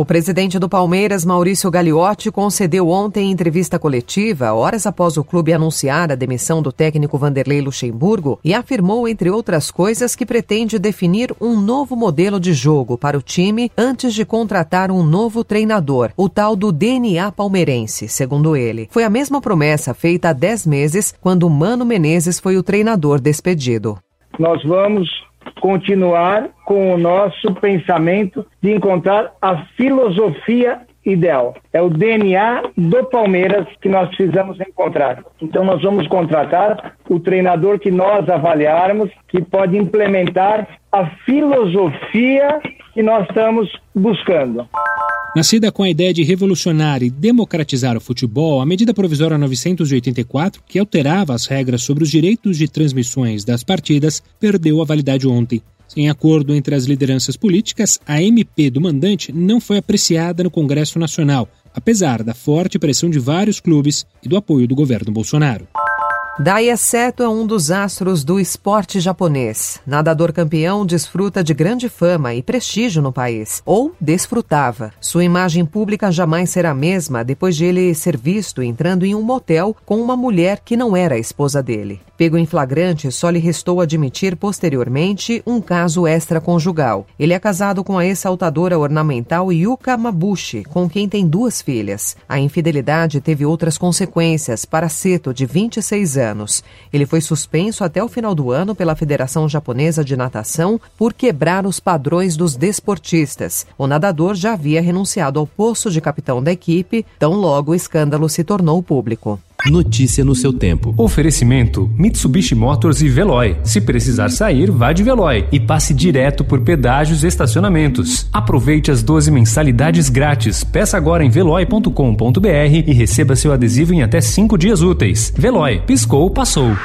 O presidente do Palmeiras, Maurício Gagliotti, concedeu ontem entrevista coletiva, horas após o clube anunciar a demissão do técnico Vanderlei Luxemburgo, e afirmou, entre outras coisas, que pretende definir um novo modelo de jogo para o time antes de contratar um novo treinador, o tal do DNA palmeirense, segundo ele. Foi a mesma promessa feita há 10 meses, quando Mano Menezes foi o treinador despedido. Nós vamos continuar com o nosso pensamento de encontrar a filosofia ideal. É o DNA do Palmeiras que nós precisamos encontrar. Então nós vamos contratar o treinador que nós avaliarmos, que pode implementar a filosofia que nós estamos buscando. Nascida com a ideia de revolucionar e democratizar o futebol, a medida provisória 984, que alterava as regras sobre os direitos de transmissões das partidas, perdeu a validade ontem. Sem acordo entre as lideranças políticas, a MP do mandante não foi apreciada no Congresso Nacional, apesar da forte pressão de vários clubes e do apoio do governo Bolsonaro. Daiya Seto é um dos astros do esporte japonês. Nadador campeão desfruta de grande fama e prestígio no país, ou desfrutava. Sua imagem pública jamais será a mesma depois de ele ser visto entrando em um motel com uma mulher que não era a esposa dele. Pego em flagrante, só lhe restou admitir posteriormente um caso extraconjugal. Ele é casado com a exaltadora ornamental Yuka Mabushi, com quem tem duas filhas. A infidelidade teve outras consequências para Seto, de 26 anos anos. Ele foi suspenso até o final do ano pela Federação Japonesa de Natação por quebrar os padrões dos desportistas. O nadador já havia renunciado ao posto de capitão da equipe, tão logo o escândalo se tornou público. Notícia no seu tempo. Oferecimento: Mitsubishi Motors e Veloy. Se precisar sair, vá de Veloy e passe direto por pedágios e estacionamentos. Aproveite as 12 mensalidades grátis. Peça agora em veloy.com.br e receba seu adesivo em até 5 dias úteis. Veloy, piscou, passou.